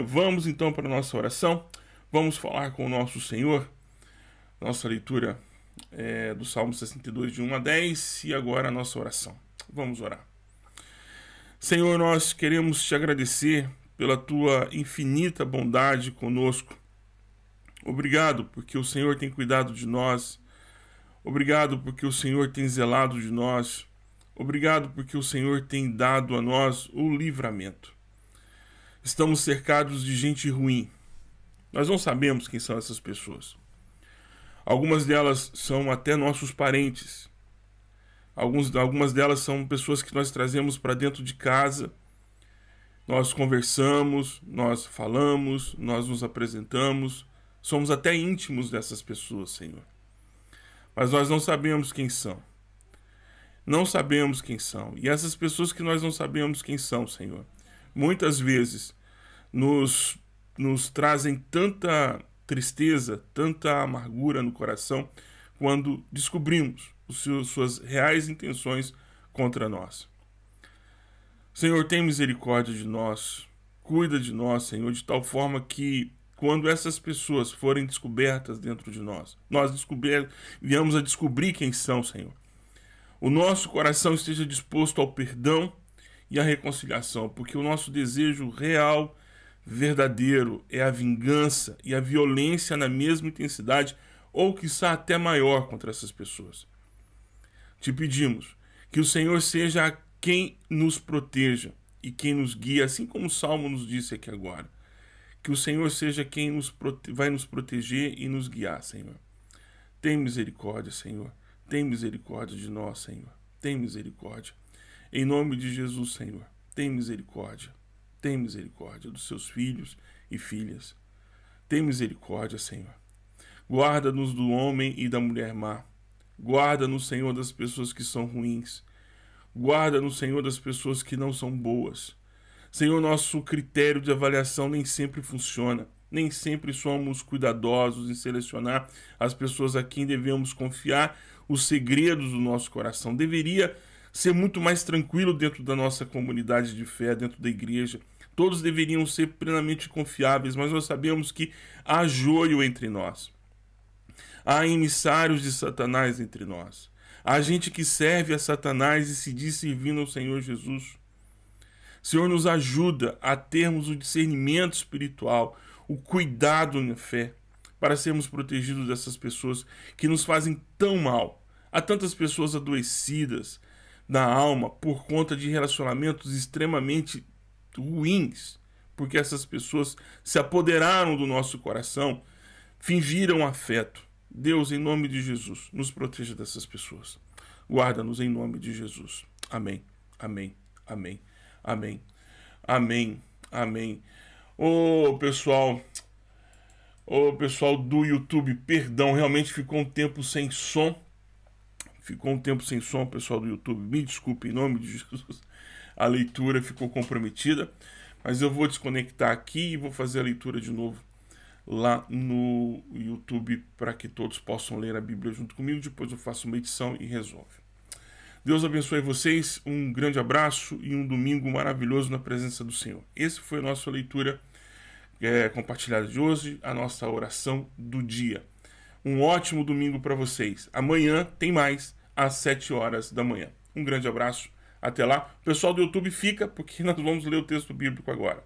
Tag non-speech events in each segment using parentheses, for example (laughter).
Vamos então para a nossa oração. Vamos falar com o nosso Senhor. Nossa leitura é do Salmo 62, de 1 a 10. E agora a nossa oração. Vamos orar. Senhor, nós queremos te agradecer pela tua infinita bondade conosco. Obrigado porque o Senhor tem cuidado de nós. Obrigado porque o Senhor tem zelado de nós. Obrigado porque o Senhor tem dado a nós o livramento. Estamos cercados de gente ruim. Nós não sabemos quem são essas pessoas. Algumas delas são até nossos parentes. Alguns, algumas delas são pessoas que nós trazemos para dentro de casa. Nós conversamos, nós falamos, nós nos apresentamos. Somos até íntimos dessas pessoas, Senhor. Mas nós não sabemos quem são. Não sabemos quem são. E essas pessoas que nós não sabemos quem são, Senhor, muitas vezes nos, nos trazem tanta tristeza, tanta amargura no coração quando descobrimos os seus, suas reais intenções contra nós. Senhor, tem misericórdia de nós, cuida de nós, Senhor, de tal forma que quando essas pessoas forem descobertas dentro de nós, nós viemos a descobrir quem são, Senhor. O nosso coração esteja disposto ao perdão e à reconciliação, porque o nosso desejo real, verdadeiro, é a vingança e a violência na mesma intensidade, ou quiçá até maior contra essas pessoas. Te pedimos que o Senhor seja quem nos proteja e quem nos guia, assim como o Salmo nos disse aqui agora. Que o Senhor seja quem nos vai nos proteger e nos guiar, Senhor. Tem misericórdia, Senhor. Tem misericórdia de nós, Senhor. Tem misericórdia. Em nome de Jesus, Senhor, tem misericórdia. Tem misericórdia dos seus filhos e filhas. Tem misericórdia, Senhor. Guarda-nos do homem e da mulher má. Guarda-nos, Senhor, das pessoas que são ruins. Guarda-nos, Senhor, das pessoas que não são boas. Senhor, nosso critério de avaliação nem sempre funciona. Nem sempre somos cuidadosos em selecionar as pessoas a quem devemos confiar os segredos do nosso coração. Deveria ser muito mais tranquilo dentro da nossa comunidade de fé, dentro da igreja. Todos deveriam ser plenamente confiáveis, mas nós sabemos que há joio entre nós. Há emissários de Satanás entre nós. Há gente que serve a Satanás e se diz servindo ao Senhor Jesus. Senhor, nos ajuda a termos o discernimento espiritual, o cuidado na fé, para sermos protegidos dessas pessoas que nos fazem tão mal. Há tantas pessoas adoecidas, na alma por conta de relacionamentos extremamente ruins, porque essas pessoas se apoderaram do nosso coração, fingiram afeto. Deus, em nome de Jesus, nos proteja dessas pessoas. Guarda-nos em nome de Jesus. Amém. Amém. Amém. Amém. Amém. Amém. Ô, oh, pessoal, ô, oh, pessoal do YouTube, perdão, realmente ficou um tempo sem som Ficou um tempo sem som, pessoal do YouTube. Me desculpe, em nome de Jesus. A leitura ficou comprometida. Mas eu vou desconectar aqui e vou fazer a leitura de novo lá no YouTube para que todos possam ler a Bíblia junto comigo. Depois eu faço uma edição e resolve. Deus abençoe vocês, um grande abraço e um domingo maravilhoso na presença do Senhor. Esse foi a nossa leitura é, compartilhada de hoje, a nossa oração do dia. Um ótimo domingo para vocês. Amanhã tem mais às 7 horas da manhã. Um grande abraço. Até lá. O pessoal do YouTube fica porque (laughs) nós vamos ler o texto bíblico agora.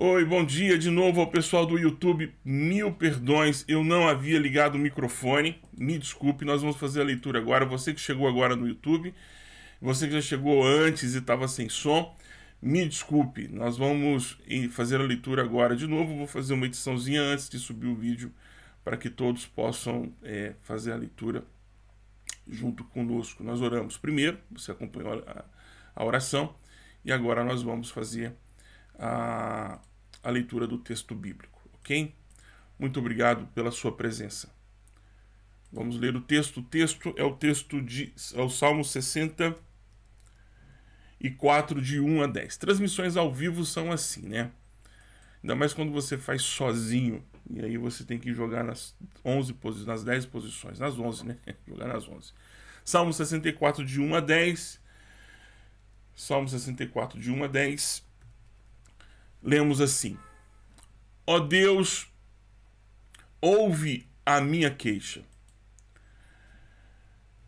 Oi, bom dia de novo ao pessoal do YouTube. Mil perdões, eu não havia ligado o microfone. Me desculpe, nós vamos fazer a leitura agora. Você que chegou agora no YouTube, você que já chegou antes e estava sem som, me desculpe, nós vamos fazer a leitura agora de novo. Vou fazer uma ediçãozinha antes de subir o vídeo para que todos possam é, fazer a leitura junto conosco. Nós oramos primeiro, você acompanhou a, a oração, e agora nós vamos fazer a, a leitura do texto bíblico, ok? Muito obrigado pela sua presença. Vamos ler o texto. O texto é o texto de é o Salmo 60 e 4 de 1 a 10. Transmissões ao vivo são assim, né? Ainda mais quando você faz sozinho. E aí você tem que jogar nas 11 posições, nas 10 posições, nas 11, né? (laughs) jogar nas 11. Salmo 64 de 1 a 10. Salmo 64, de 1 a 10, lemos assim: Ó Deus, ouve a minha queixa.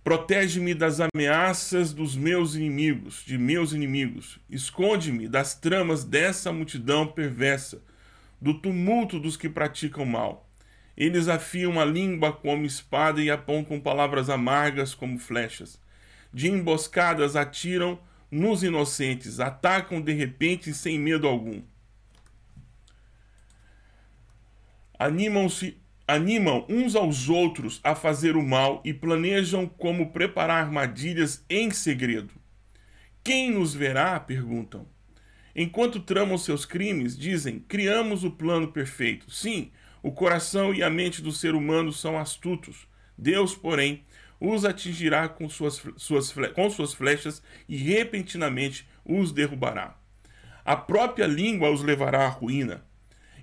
Protege-me das ameaças dos meus inimigos, de meus inimigos. Esconde-me das tramas dessa multidão perversa, do tumulto dos que praticam mal. Eles afiam a língua como espada e apontam palavras amargas como flechas. De emboscadas atiram nos inocentes, atacam de repente sem medo algum. Animam-se animam uns aos outros a fazer o mal e planejam como preparar armadilhas em segredo. Quem nos verá? perguntam. Enquanto tramam seus crimes, dizem: criamos o plano perfeito. Sim, o coração e a mente do ser humano são astutos. Deus, porém, os atingirá com suas, suas, com suas flechas e repentinamente os derrubará. A própria língua os levará à ruína,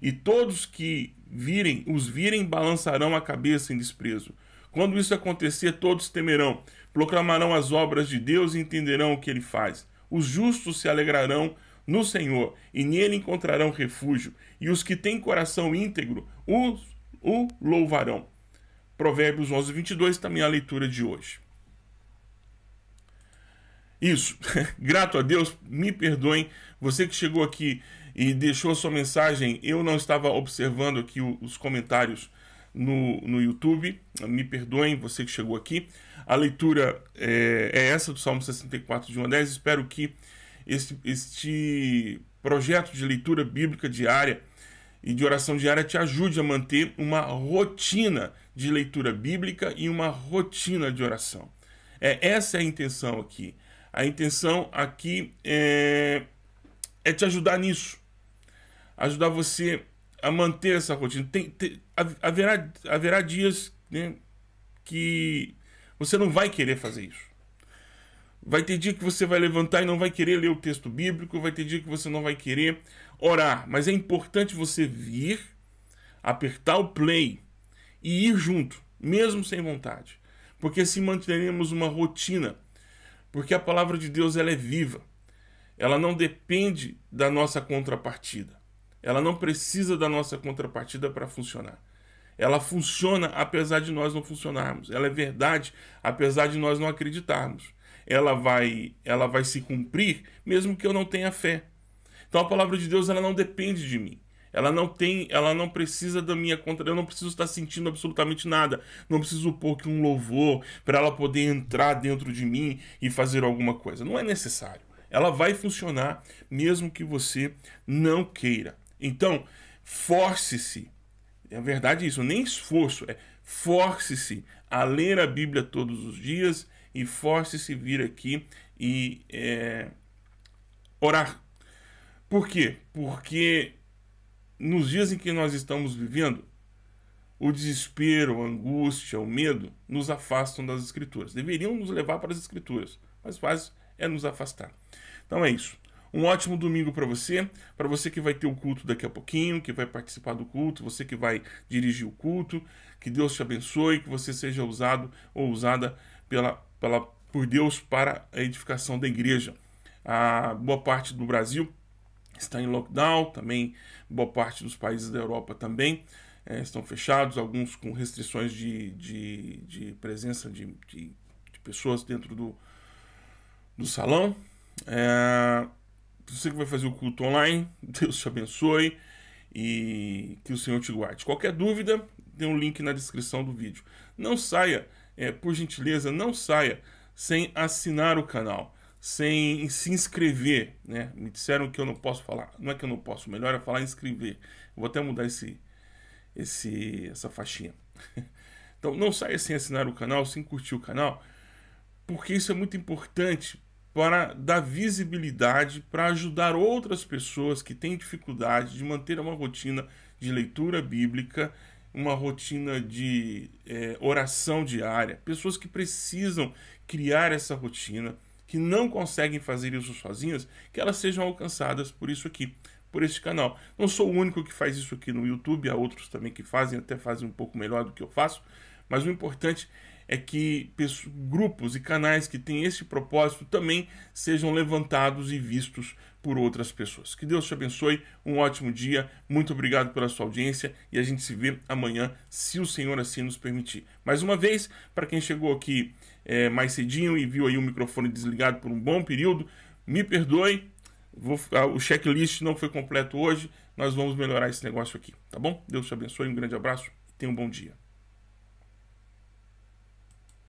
e todos que virem, os virem, balançarão a cabeça em desprezo. Quando isso acontecer, todos temerão, proclamarão as obras de Deus e entenderão o que ele faz. Os justos se alegrarão no Senhor, e nele encontrarão refúgio, e os que têm coração íntegro os, o louvarão. Provérbios 11, 22, também a leitura de hoje. Isso, (laughs) grato a Deus, me perdoem, você que chegou aqui e deixou sua mensagem. Eu não estava observando aqui os comentários no, no YouTube. Me perdoem, você que chegou aqui. A leitura é, é essa do Salmo 64, de 1 a 10. Espero que este, este projeto de leitura bíblica diária e de oração diária te ajude a manter uma rotina de leitura bíblica e uma rotina de oração. É, essa é a intenção aqui. A intenção aqui é, é te ajudar nisso ajudar você a manter essa rotina. Tem, tem, haverá, haverá dias né, que você não vai querer fazer isso. Vai ter dia que você vai levantar e não vai querer ler o texto bíblico, vai ter dia que você não vai querer orar, mas é importante você vir, apertar o play e ir junto, mesmo sem vontade, porque assim manteremos uma rotina, porque a palavra de Deus ela é viva, ela não depende da nossa contrapartida. Ela não precisa da nossa contrapartida para funcionar. Ela funciona apesar de nós não funcionarmos. Ela é verdade apesar de nós não acreditarmos. Ela vai, ela vai se cumprir mesmo que eu não tenha fé. Então a palavra de Deus ela não depende de mim. Ela não tem, ela não precisa da minha contra, eu não preciso estar sentindo absolutamente nada. Não preciso pôr que um louvor para ela poder entrar dentro de mim e fazer alguma coisa. Não é necessário. Ela vai funcionar mesmo que você não queira. Então, force-se. É verdade isso, nem esforço, é force-se a ler a Bíblia todos os dias e force-se vir aqui e é, orar. Por quê? Porque nos dias em que nós estamos vivendo, o desespero, a angústia, o medo nos afastam das Escrituras. Deveriam nos levar para as Escrituras, mas faz é nos afastar. Então é isso. Um ótimo domingo para você, para você que vai ter o culto daqui a pouquinho, que vai participar do culto, você que vai dirigir o culto. Que Deus te abençoe, que você seja usado ou usada pela, pela, por Deus para a edificação da igreja. A boa parte do Brasil está em lockdown, também boa parte dos países da Europa também é, estão fechados, alguns com restrições de, de, de presença de, de, de, pessoas dentro do, do salão. É, você que vai fazer o culto online, Deus te abençoe e que o Senhor te guarde. Qualquer dúvida, tem um link na descrição do vídeo. Não saia, é, por gentileza, não saia sem assinar o canal, sem se inscrever. Né? Me disseram que eu não posso falar, não é que eu não posso, melhor é falar inscrever. vou até mudar esse, esse, essa faixinha. (laughs) Então não saia sem assinar o canal, sem curtir o canal, porque isso é muito importante para dar visibilidade, para ajudar outras pessoas que têm dificuldade de manter uma rotina de leitura bíblica, uma rotina de é, oração diária, pessoas que precisam criar essa rotina, que não conseguem fazer isso sozinhas, que elas sejam alcançadas por isso aqui, por este canal. Não sou o único que faz isso aqui no YouTube, há outros também que fazem, até fazem um pouco melhor do que eu faço, mas o importante é que grupos e canais que têm esse propósito também sejam levantados e vistos por outras pessoas. Que Deus te abençoe, um ótimo dia, muito obrigado pela sua audiência e a gente se vê amanhã, se o Senhor assim nos permitir. Mais uma vez, para quem chegou aqui é, mais cedinho e viu aí o microfone desligado por um bom período, me perdoe, vou, o checklist não foi completo hoje, nós vamos melhorar esse negócio aqui, tá bom? Deus te abençoe, um grande abraço e tenha um bom dia.